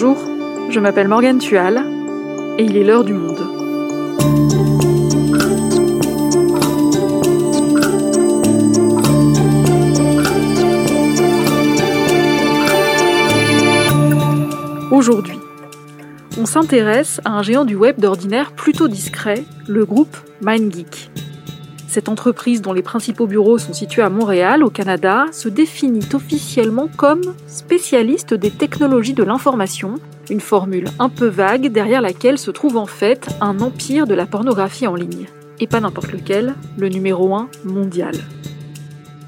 Bonjour, je m'appelle Morgane Tual et il est l'heure du monde. Aujourd'hui, on s'intéresse à un géant du web d'ordinaire plutôt discret, le groupe MindGeek. Cette entreprise, dont les principaux bureaux sont situés à Montréal, au Canada, se définit officiellement comme spécialiste des technologies de l'information, une formule un peu vague derrière laquelle se trouve en fait un empire de la pornographie en ligne. Et pas n'importe lequel, le numéro 1 mondial.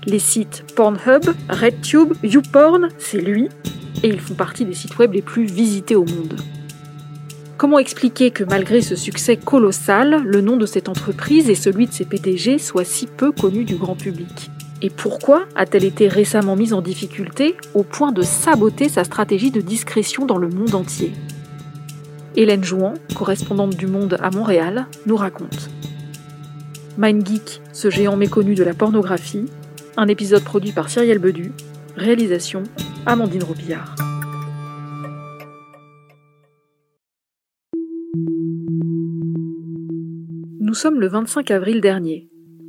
Les sites Pornhub, RedTube, YouPorn, c'est lui, et ils font partie des sites web les plus visités au monde. Comment expliquer que malgré ce succès colossal, le nom de cette entreprise et celui de ses PDG soient si peu connus du grand public? Et pourquoi a-t-elle été récemment mise en difficulté au point de saboter sa stratégie de discrétion dans le monde entier? Hélène Jouan, correspondante du Monde à Montréal, nous raconte. MindGeek, ce géant méconnu de la pornographie, un épisode produit par Cyrielle Bedu, réalisation Amandine Robillard. Nous sommes le 25 avril dernier,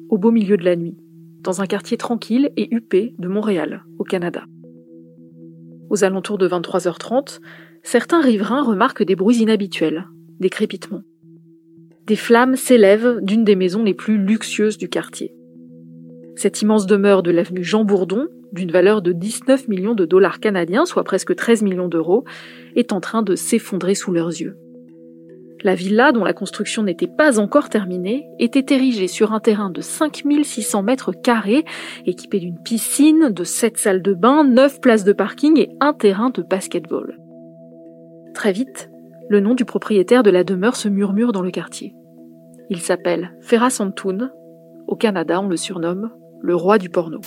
au beau milieu de la nuit, dans un quartier tranquille et huppé de Montréal, au Canada. Aux alentours de 23h30, certains riverains remarquent des bruits inhabituels, des crépitements. Des flammes s'élèvent d'une des maisons les plus luxueuses du quartier. Cette immense demeure de l'avenue Jean Bourdon, d'une valeur de 19 millions de dollars canadiens, soit presque 13 millions d'euros, est en train de s'effondrer sous leurs yeux. La villa, dont la construction n'était pas encore terminée, était érigée sur un terrain de 5600 mètres carrés, équipé d'une piscine, de 7 salles de bain, 9 places de parking et un terrain de basketball. Très vite, le nom du propriétaire de la demeure se murmure dans le quartier. Il s'appelle Ferra Santoun. Au Canada, on le surnomme le roi du porno.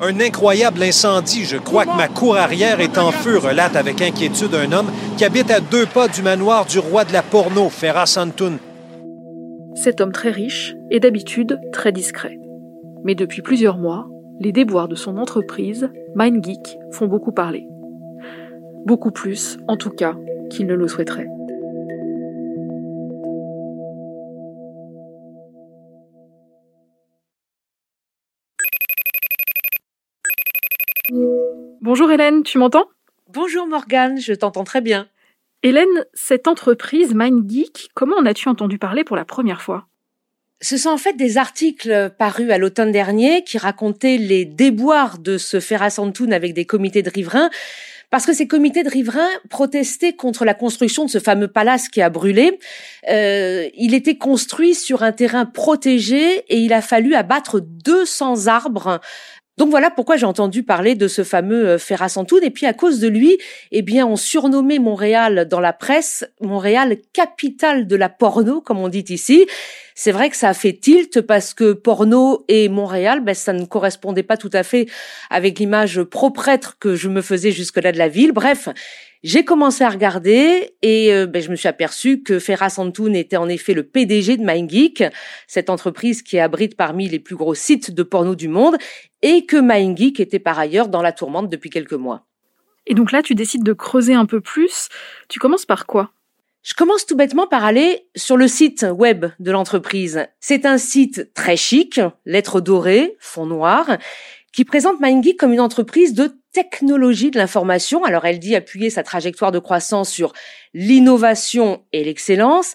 Un incroyable incendie. Je crois que ma cour arrière est en feu, relate avec inquiétude un homme qui habite à deux pas du manoir du roi de la porno, Ferra Santoun. Cet homme très riche est d'habitude très discret. Mais depuis plusieurs mois, les déboires de son entreprise, MindGeek, font beaucoup parler. Beaucoup plus, en tout cas, qu'il ne le souhaiterait. Bonjour Hélène, tu m'entends? Bonjour Morgane, je t'entends très bien. Hélène, cette entreprise MindGeek, comment en as-tu entendu parler pour la première fois? Ce sont en fait des articles parus à l'automne dernier qui racontaient les déboires de ce Ferrasantoun avec des comités de riverains parce que ces comités de riverains protestaient contre la construction de ce fameux palace qui a brûlé. Euh, il était construit sur un terrain protégé et il a fallu abattre 200 arbres donc voilà pourquoi j'ai entendu parler de ce fameux euh, Ferra Santoun. Et puis à cause de lui, eh bien, on surnommait Montréal dans la presse Montréal capitale de la porno, comme on dit ici. C'est vrai que ça a fait tilt parce que porno et Montréal, ben, ça ne correspondait pas tout à fait avec l'image proprêtre que je me faisais jusque-là de la ville. Bref, j'ai commencé à regarder et euh, ben, je me suis aperçu que Ferra Santoun était en effet le PDG de MindGeek, cette entreprise qui abrite parmi les plus gros sites de porno du monde, et que MindGeek était par ailleurs dans la tourmente depuis quelques mois. Et donc là, tu décides de creuser un peu plus. Tu commences par quoi? Je commence tout bêtement par aller sur le site web de l'entreprise. C'est un site très chic, lettres dorées, fond noir, qui présente MindGeek comme une entreprise de technologie de l'information. Alors elle dit appuyer sa trajectoire de croissance sur l'innovation et l'excellence.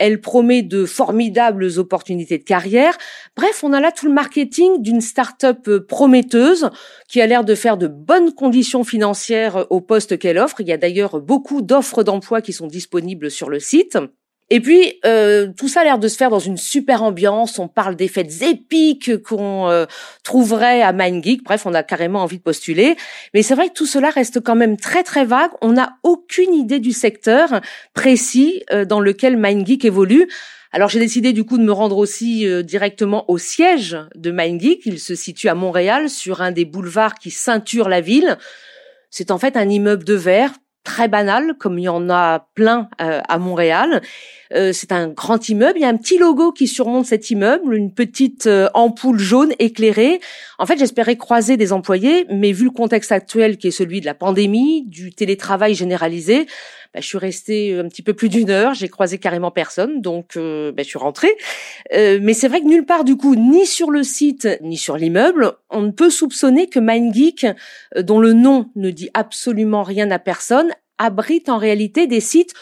Elle promet de formidables opportunités de carrière. Bref, on a là tout le marketing d'une start-up euh, prometteuse qui a l'air de faire de bonnes conditions financières au poste qu'elle offre. Il y a d'ailleurs beaucoup d'offres d'emploi qui sont disponibles sur le site. Et puis, euh, tout ça a l'air de se faire dans une super ambiance. On parle des fêtes épiques qu'on euh, trouverait à MindGeek. Bref, on a carrément envie de postuler. Mais c'est vrai que tout cela reste quand même très très vague. On n'a aucune idée du secteur précis euh, dans lequel MindGeek évolue. Alors j'ai décidé du coup de me rendre aussi directement au siège de MindGeek. Il se situe à Montréal, sur un des boulevards qui ceinture la ville. C'est en fait un immeuble de verre très banal, comme il y en a plein à Montréal. Euh, c'est un grand immeuble. Il y a un petit logo qui surmonte cet immeuble, une petite euh, ampoule jaune éclairée. En fait, j'espérais croiser des employés, mais vu le contexte actuel qui est celui de la pandémie, du télétravail généralisé, bah, je suis restée un petit peu plus d'une heure. J'ai croisé carrément personne, donc bah, je suis rentrée. mais c'est vrai que nulle part du coup, ni sur le site ni sur l'immeuble, on ne peut soupçonner que MindGeek, dont le nom ne dit absolument rien à personne, abrite en réalité des sites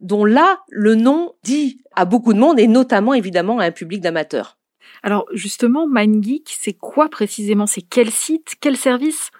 dont là, le nom dit à beaucoup de monde et notamment évidemment à un public d'amateurs. Alors justement, MindGeek, c'est quoi précisément? C'est quel site? Quel service?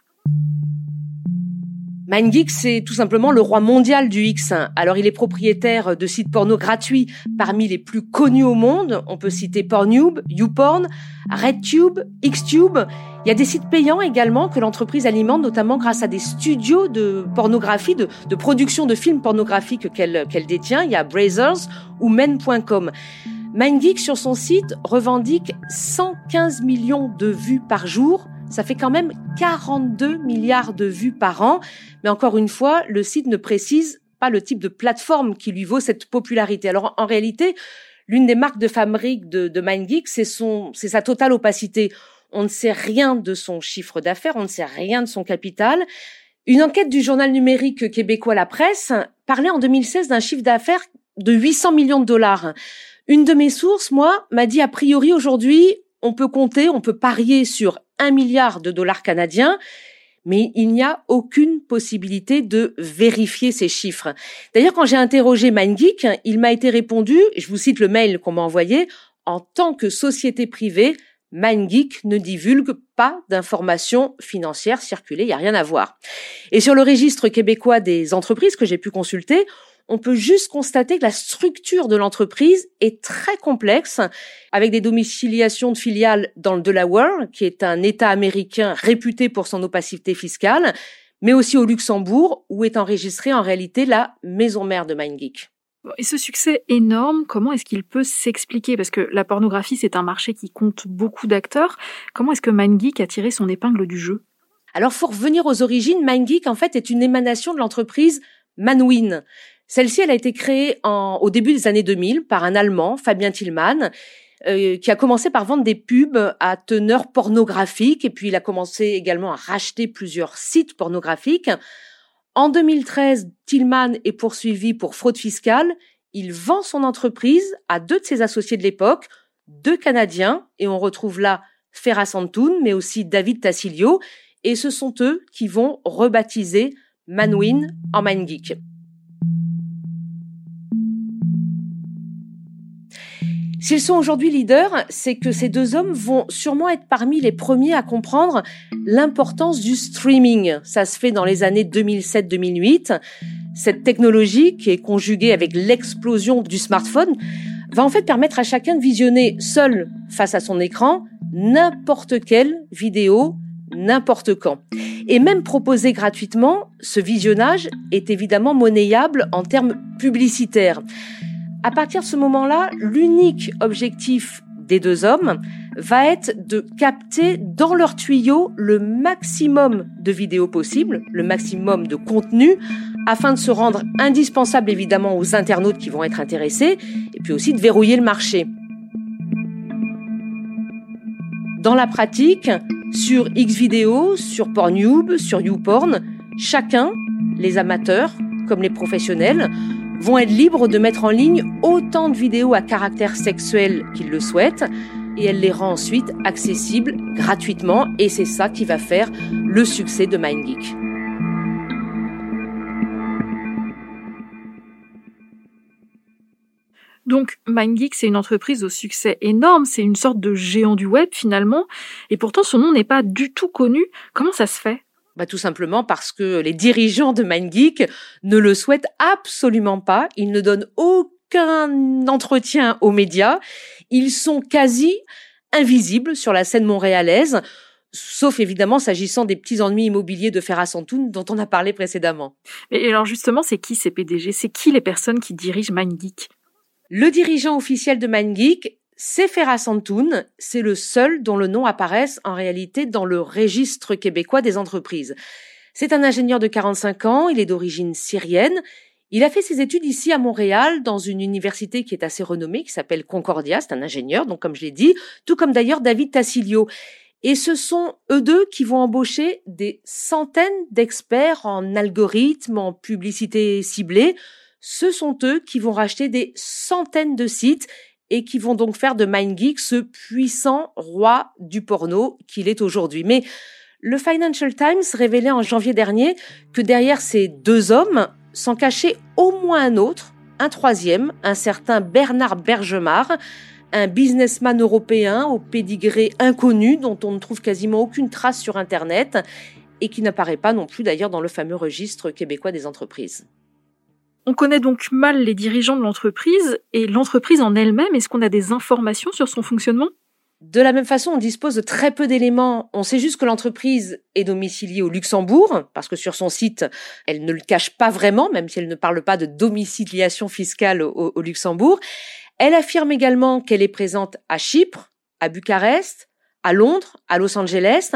MindGeek, c'est tout simplement le roi mondial du X. Alors, il est propriétaire de sites porno gratuits parmi les plus connus au monde. On peut citer Pornhub, YouPorn, RedTube, Xtube. Il y a des sites payants également que l'entreprise alimente, notamment grâce à des studios de pornographie, de, production de films pornographiques qu'elle détient. Il y a Brazers ou Men.com. MindGeek, sur son site, revendique 115 millions de vues par jour ça fait quand même 42 milliards de vues par an. Mais encore une fois, le site ne précise pas le type de plateforme qui lui vaut cette popularité. Alors en réalité, l'une des marques de fabrique de, de MindGeek, c'est sa totale opacité. On ne sait rien de son chiffre d'affaires, on ne sait rien de son capital. Une enquête du journal numérique québécois La Presse parlait en 2016 d'un chiffre d'affaires de 800 millions de dollars. Une de mes sources, moi, m'a dit a priori aujourd'hui, on peut compter, on peut parier sur un milliard de dollars canadiens, mais il n'y a aucune possibilité de vérifier ces chiffres. D'ailleurs, quand j'ai interrogé MindGeek, il m'a été répondu, je vous cite le mail qu'on m'a envoyé, en tant que société privée, MindGeek ne divulgue pas d'informations financières circulées, il n'y a rien à voir. Et sur le registre québécois des entreprises que j'ai pu consulter, on peut juste constater que la structure de l'entreprise est très complexe, avec des domiciliations de filiales dans le Delaware, qui est un État américain réputé pour son opacité fiscale, mais aussi au Luxembourg, où est enregistrée en réalité la maison mère de MindGeek. Et ce succès énorme, comment est-ce qu'il peut s'expliquer? Parce que la pornographie, c'est un marché qui compte beaucoup d'acteurs. Comment est-ce que MindGeek a tiré son épingle du jeu? Alors, pour revenir aux origines, MindGeek, en fait, est une émanation de l'entreprise Manwin. Celle-ci, elle a été créée en, au début des années 2000 par un Allemand, Fabien Tillmann, euh, qui a commencé par vendre des pubs à teneur pornographique et puis il a commencé également à racheter plusieurs sites pornographiques. En 2013, Tillman est poursuivi pour fraude fiscale. Il vend son entreprise à deux de ses associés de l'époque, deux Canadiens, et on retrouve là Ferra Santoun, mais aussi David Tassilio, et ce sont eux qui vont rebaptiser Manwin en MindGeek. S'ils sont aujourd'hui leaders, c'est que ces deux hommes vont sûrement être parmi les premiers à comprendre l'importance du streaming. Ça se fait dans les années 2007-2008. Cette technologie, qui est conjuguée avec l'explosion du smartphone, va en fait permettre à chacun de visionner seul face à son écran n'importe quelle vidéo, n'importe quand. Et même proposer gratuitement, ce visionnage est évidemment monnayable en termes publicitaires. À partir de ce moment-là, l'unique objectif des deux hommes va être de capter dans leur tuyau le maximum de vidéos possibles, le maximum de contenu, afin de se rendre indispensable évidemment aux internautes qui vont être intéressés, et puis aussi de verrouiller le marché. Dans la pratique, sur Xvideo, sur Pornhub, sur YouPorn, chacun, les amateurs comme les professionnels, vont être libres de mettre en ligne autant de vidéos à caractère sexuel qu'ils le souhaitent et elle les rend ensuite accessibles gratuitement et c'est ça qui va faire le succès de MindGeek. Donc MindGeek, c'est une entreprise au succès énorme, c'est une sorte de géant du web finalement, et pourtant son nom n'est pas du tout connu. Comment ça se fait? Bah, tout simplement parce que les dirigeants de MindGeek ne le souhaitent absolument pas. Ils ne donnent aucun entretien aux médias. Ils sont quasi invisibles sur la scène montréalaise, sauf évidemment s'agissant des petits ennuis immobiliers de Ferra Santoun dont on a parlé précédemment. Mais alors justement, c'est qui ces PDG C'est qui les personnes qui dirigent MindGeek? Le dirigeant officiel de MindGeek, Ferra Santoun, c'est le seul dont le nom apparaisse en réalité dans le registre québécois des entreprises. C'est un ingénieur de 45 ans, il est d'origine syrienne, Il a fait ses études ici à Montréal, dans une université qui est assez renommée, qui s'appelle Concordia, c'est un ingénieur, donc comme je l'ai dit, tout comme d'ailleurs David Tassilio. Et ce sont eux deux qui vont embaucher des centaines d'experts en algorithmes, en publicité ciblée. Ce sont eux qui vont racheter des centaines de sites et qui vont donc faire de MindGeek ce puissant roi du porno qu'il est aujourd'hui. Mais le Financial Times révélait en janvier dernier que derrière ces deux hommes s'en cachait au moins un autre, un troisième, un certain Bernard Bergemar, un businessman européen au pédigré inconnu dont on ne trouve quasiment aucune trace sur Internet et qui n'apparaît pas non plus d'ailleurs dans le fameux registre québécois des entreprises. On connaît donc mal les dirigeants de l'entreprise et l'entreprise en elle-même. Est-ce qu'on a des informations sur son fonctionnement? De la même façon, on dispose de très peu d'éléments. On sait juste que l'entreprise est domiciliée au Luxembourg, parce que sur son site, elle ne le cache pas vraiment, même si elle ne parle pas de domiciliation fiscale au, Luxembourg. Elle affirme également qu'elle est présente à Chypre, à Bucarest, à Londres, à Los Angeles.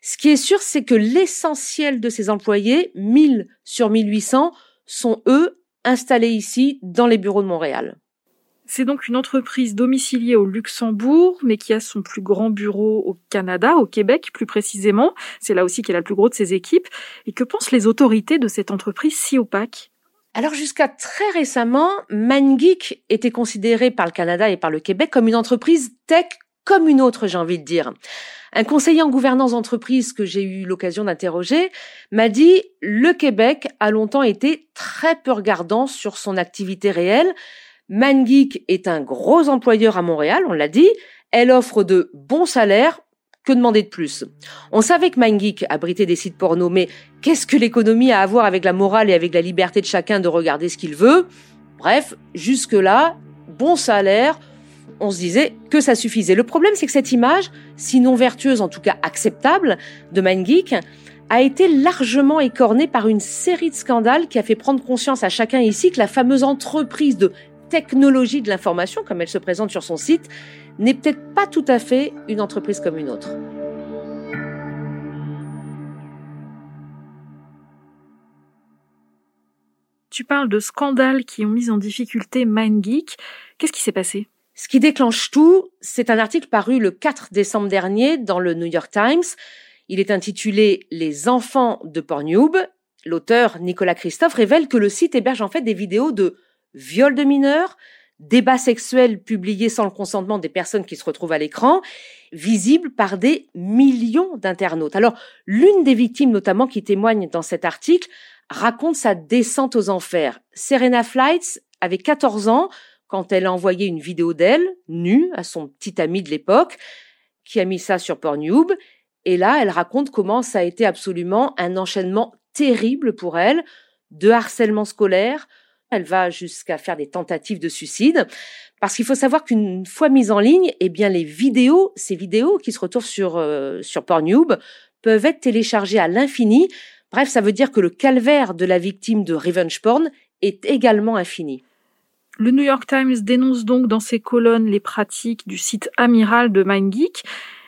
Ce qui est sûr, c'est que l'essentiel de ses employés, 1000 sur 1800, sont eux installés ici dans les bureaux de Montréal. C'est donc une entreprise domiciliée au Luxembourg, mais qui a son plus grand bureau au Canada, au Québec plus précisément. C'est là aussi qu'elle a le plus gros de ses équipes. Et que pensent les autorités de cette entreprise si opaque? Alors jusqu'à très récemment, ManGeek était considéré par le Canada et par le Québec comme une entreprise tech comme une autre, j'ai envie de dire. Un conseiller en gouvernance d'entreprise que j'ai eu l'occasion d'interroger m'a dit le Québec a longtemps été très peu regardant sur son activité réelle, ManGeek est un gros employeur à Montréal, on l'a dit. Elle offre de bons salaires. Que demander de plus? On savait que MindGeek abritait des sites porno, mais qu'est-ce que l'économie a à voir avec la morale et avec la liberté de chacun de regarder ce qu'il veut? Bref, jusque-là, bon salaire, on se disait que ça suffisait. Le problème, c'est que cette image, sinon vertueuse, en tout cas acceptable, de MindGeek, a été largement écornée par une série de scandales qui a fait prendre conscience à chacun ici que la fameuse entreprise de technologie de l'information, comme elle se présente sur son site, n'est peut-être pas tout à fait une entreprise comme une autre. Tu parles de scandales qui ont mis en difficulté MindGeek. Qu'est-ce qui s'est passé? Ce qui déclenche tout, c'est un article paru le 4 décembre dernier dans le New York Times. Il est intitulé Les enfants de Pornhub. L'auteur Nicolas Christophe révèle que le site héberge en fait des vidéos de viol de mineurs, débats sexuels publiés sans le consentement des personnes qui se retrouvent à l'écran, visibles par des millions d'internautes. Alors, l'une des victimes notamment qui témoigne dans cet article raconte sa descente aux enfers. Serena Flights avait 14 ans quand elle a envoyé une vidéo d'elle, nue, à son petit ami de l'époque, qui a mis ça sur Pornhub. Et là, elle raconte comment ça a été absolument un enchaînement terrible pour elle, de harcèlement scolaire, elle va jusqu'à faire des tentatives de suicide. Parce qu'il faut savoir qu'une fois mises en ligne, eh bien, les vidéos, ces vidéos qui se retrouvent sur, euh, sur Pornhub, peuvent être téléchargées à l'infini. Bref, ça veut dire que le calvaire de la victime de revenge porn est également infini. Le New York Times dénonce donc dans ses colonnes les pratiques du site amiral de MindGeek.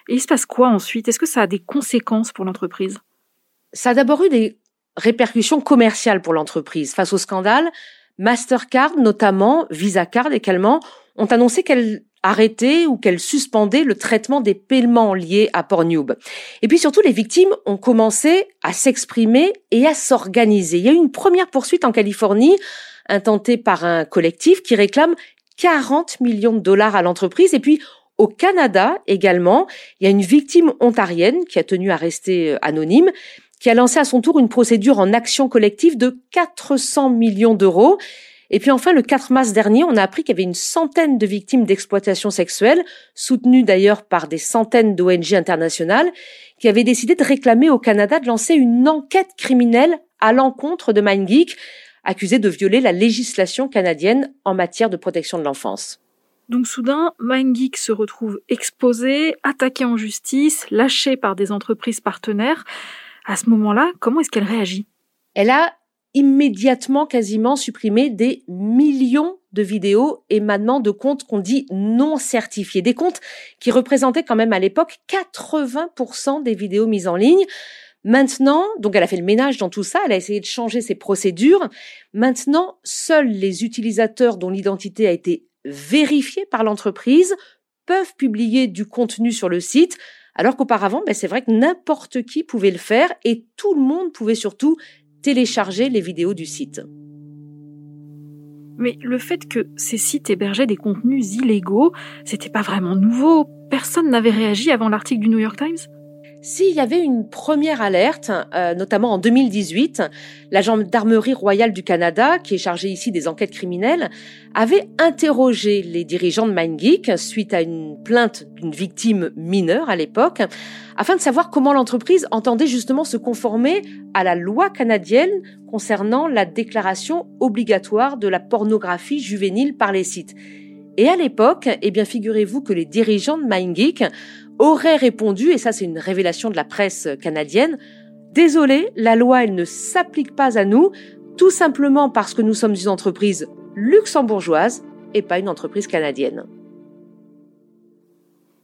Et il se passe quoi ensuite? Est-ce que ça a des conséquences pour l'entreprise? Ça a d'abord eu des répercussions commerciales pour l'entreprise. Face au scandale, Mastercard notamment, Visa Card également, ont annoncé qu'elles arrêtaient ou qu'elles suspendaient le traitement des paiements liés à Pornhub. Et puis surtout, les victimes ont commencé à s'exprimer et à s'organiser. Il y a eu une première poursuite en Californie, intentée par un collectif qui réclame 40 millions de dollars à l'entreprise. Et puis, au Canada également, il y a une victime ontarienne qui a tenu à rester euh, anonyme, qui a lancé à son tour une procédure en action collective de 400 millions d'euros. Et puis enfin, le 4 mars dernier, on a appris qu'il y avait une centaine de victimes d'exploitation sexuelle, soutenues d'ailleurs par des centaines d'ONG internationales, qui avaient décidé de réclamer au Canada de lancer une enquête criminelle à l'encontre de MindGeek, accusé de violer la législation canadienne en matière de protection de l'enfance. Donc soudain, MindGeek se retrouve exposé, attaqué en justice, lâché par des entreprises partenaires. À ce moment-là, comment est-ce qu'elle réagit? Elle a immédiatement quasiment supprimé des millions de vidéos émanant de comptes qu'on dit non certifiés, des comptes qui représentaient quand même à l'époque 80% des vidéos mises en ligne. Maintenant, donc elle a fait le ménage dans tout ça, elle a essayé de changer ses procédures. Maintenant, seuls les utilisateurs dont l'identité a été vérifiée par l'entreprise peuvent publier du contenu sur le site, alors qu'auparavant, ben c'est vrai que n'importe qui pouvait le faire et tout le monde pouvait surtout télécharger les vidéos du site. Mais le fait que ces sites hébergeaient des contenus illégaux, c'était pas vraiment nouveau. Personne n'avait réagi avant l'article du New York Times? S'il y avait une première alerte, euh, notamment en 2018, la gendarmerie royale du Canada, qui est chargée ici des enquêtes criminelles, avait interrogé les dirigeants de MindGeek suite à une plainte d'une victime mineure à l'époque, afin de savoir comment l'entreprise entendait justement se conformer à la loi canadienne concernant la déclaration obligatoire de la pornographie juvénile par les sites. Et à l'époque, eh bien, figurez-vous que les dirigeants de MindGeek auraient répondu, et ça c'est une révélation de la presse canadienne, Désolé, la loi, elle ne s'applique pas à nous, tout simplement parce que nous sommes une entreprise luxembourgeoise et pas une entreprise canadienne.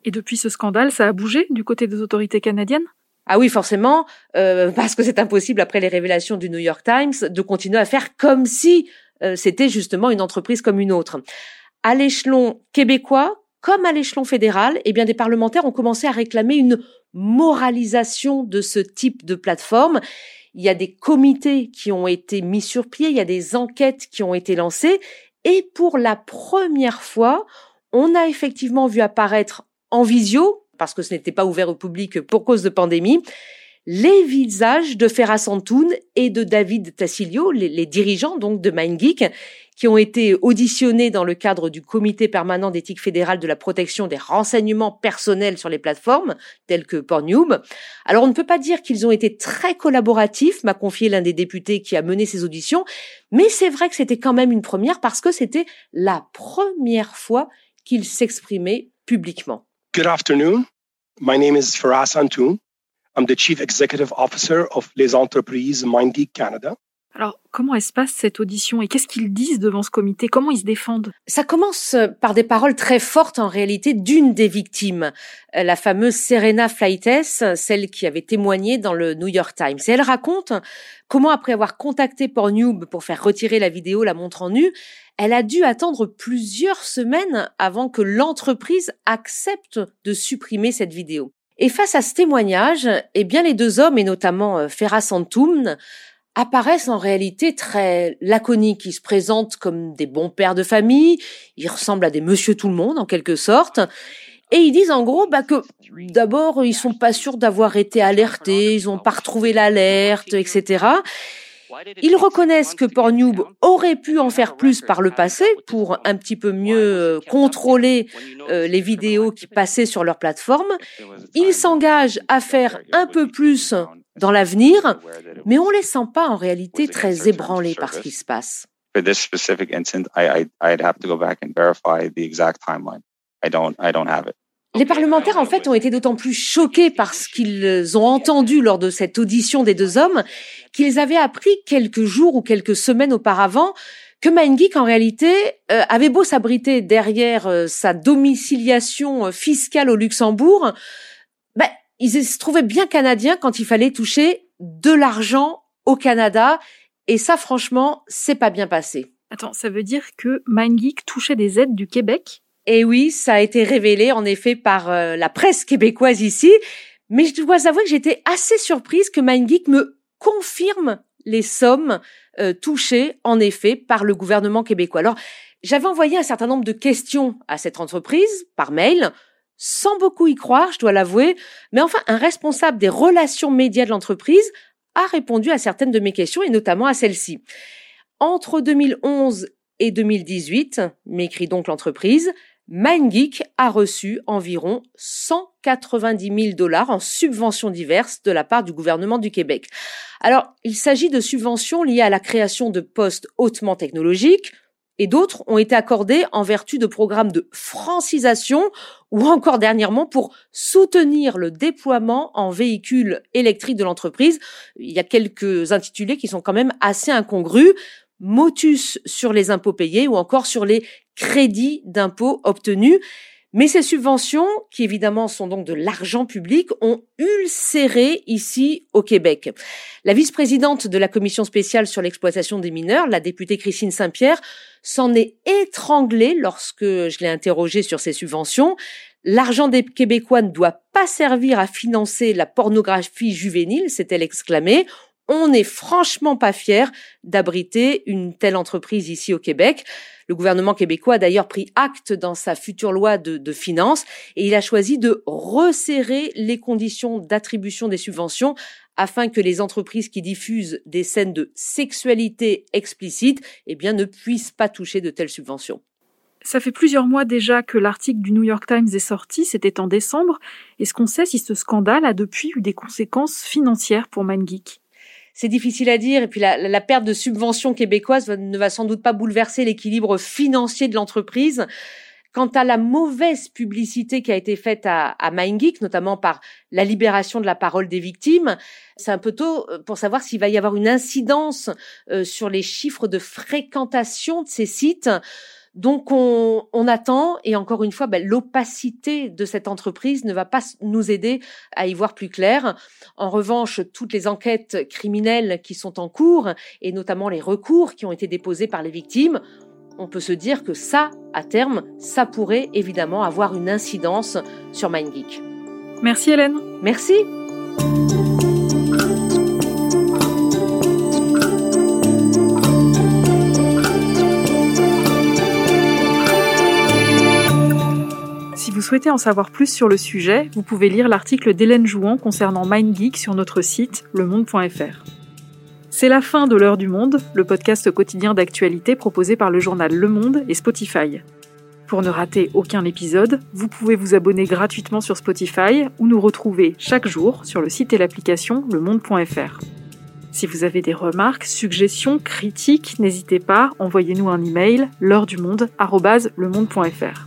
Et depuis ce scandale, ça a bougé du côté des autorités canadiennes? Ah oui, forcément, euh, parce que c'est impossible après les révélations du New York Times de continuer à faire comme si euh, c'était justement une entreprise comme une autre à l'échelon québécois comme à l'échelon fédéral, eh des parlementaires ont commencé à réclamer une moralisation de ce type de plateforme. Il y a des comités qui ont été mis sur pied, il y a des enquêtes qui ont été lancées et pour la première fois, on a effectivement vu apparaître en visio, parce que ce n'était pas ouvert au public pour cause de pandémie, les visages de Ferra Santoun et de David Tassilio, les, dirigeants donc de MindGeek, qui ont été auditionnés dans le cadre du comité permanent d'éthique fédérale de la protection des renseignements personnels sur les plateformes, telles que Pornhub. Alors on ne peut pas dire qu'ils ont été très collaboratifs, m'a confié l'un des députés qui a mené ces auditions, mais c'est vrai que c'était quand même une première parce que c'était la première fois qu'ils s'exprimaient publiquement. Good afternoon. My name is Faraz Antoun. I'm the Chief Executive Officer of Les Entreprises MindGeek Canada. Alors, comment elle se passe cette audition et qu'est-ce qu'ils disent devant ce comité? Comment ils se défendent? Ça commence par des paroles très fortes en réalité d'une des victimes, euh, la fameuse Serena Fleites, celle qui avait témoigné dans le New York Times. Et elle raconte comment après avoir contacté Pornhub pour faire retirer la vidéo la montrant nue, elle a dû attendre plusieurs semaines avant que l'entreprise accepte de supprimer cette vidéo. Et face à ce témoignage, eh bien les deux hommes, et notamment euh, Ferra Santoum, apparaissent en réalité très laconiques. Ils se présentent comme des bons pères de famille, ils ressemblent à des monsieur tout le monde en quelque sorte. Et ils disent en gros bah, que d'abord ils sont pas sûrs d'avoir été alertés, ils ont pas retrouvé l'alerte, etc. Ils reconnaissent que Pornhub aurait pu en faire plus par le passé pour un petit peu mieux euh, contrôler euh, les vidéos qui passaient sur leur plateforme. Ils s'engagent à faire un peu plus dans l'avenir, mais on les sent pas en réalité très ébranlés par ce qui se passe. Les parlementaires, en fait, ont été d'autant plus choqués par ce qu'ils ont entendu lors de cette audition des deux hommes qu'ils avaient appris quelques jours ou quelques semaines auparavant que MindGeek, en réalité, euh, avait beau s'abriter derrière euh, sa domiciliation euh, fiscale au Luxembourg, ben, ils se trouvaient bien canadiens quand il fallait toucher de l'argent au Canada. Et ça, franchement, c'est pas bien passé. Attends, ça veut dire que MindGeek touchait des aides du Québec et oui, ça a été révélé en effet par euh, la presse québécoise ici. Mais je dois avouer que j'étais assez surprise que MindGeek me confirme les sommes euh, touchées en effet par le gouvernement québécois. Alors, j'avais envoyé un certain nombre de questions à cette entreprise par mail, sans beaucoup y croire, je dois l'avouer. Mais enfin, un responsable des relations médias de l'entreprise a répondu à certaines de mes questions et notamment à celle-ci. Entre 2011 et 2018, m'écrit donc l'entreprise, MindGeek a reçu environ 190 000 dollars en subventions diverses de la part du gouvernement du Québec. Alors, il s'agit de subventions liées à la création de postes hautement technologiques, et d'autres ont été accordées en vertu de programmes de francisation ou encore dernièrement pour soutenir le déploiement en véhicules électriques de l'entreprise. Il y a quelques intitulés qui sont quand même assez incongrus motus sur les impôts payés ou encore sur les crédits d'impôts obtenus. Mais ces subventions, qui évidemment sont donc de l'argent public, ont ulcéré ici au Québec. La vice-présidente de la commission spéciale sur l'exploitation des mineurs, la députée Christine Saint-Pierre, s'en est étranglée lorsque je l'ai interrogée sur ces subventions. L'argent des Québécois ne doit pas servir à financer la pornographie juvénile, s'est-elle exclamée on n'est franchement pas fier d'abriter une telle entreprise ici au Québec. Le gouvernement québécois a d'ailleurs pris acte dans sa future loi de, finances et il a choisi de resserrer les conditions d'attribution des subventions afin que les entreprises qui diffusent des scènes de sexualité explicite eh bien, ne puissent pas toucher de telles subventions. Ça fait plusieurs mois déjà que l'article du New York Times est sorti, c'était en décembre. Est-ce qu'on sait si ce scandale a depuis eu des conséquences financières pour MindGeek c'est difficile à dire. Et puis la, la perte de subventions québécoises ne va sans doute pas bouleverser l'équilibre financier de l'entreprise. Quant à la mauvaise publicité qui a été faite à, à MindGeek, notamment par la libération de la parole des victimes, c'est un peu tôt euh, pour savoir s'il va y avoir une incidence euh, sur les chiffres de fréquentation de ces sites. Donc on, attend et encore une fois, ben, l'opacité de cette entreprise ne va pas nous aider à y voir plus clair. En revanche, toutes les enquêtes criminelles qui sont en cours et notamment les recours qui ont été déposés par les victimes, on peut se dire que ça, à terme, ça pourrait évidemment avoir une incidence sur MindGeek. Merci Hélène. Merci. Vous souhaitez en savoir plus sur le sujet, vous pouvez lire l'article d'Hélène Jouan concernant MindGeek sur notre site lemonde.fr. C'est la fin de l'heure du monde, le podcast quotidien d'actualité proposé par le journal Le Monde et Spotify. Pour ne rater aucun épisode, vous pouvez vous abonner gratuitement sur Spotify ou nous retrouver chaque jour sur le site et l'application lemonde.fr. Si vous avez des remarques, suggestions, critiques, n'hésitez pas, envoyez-nous un email l'heure du monde@lemonde.fr.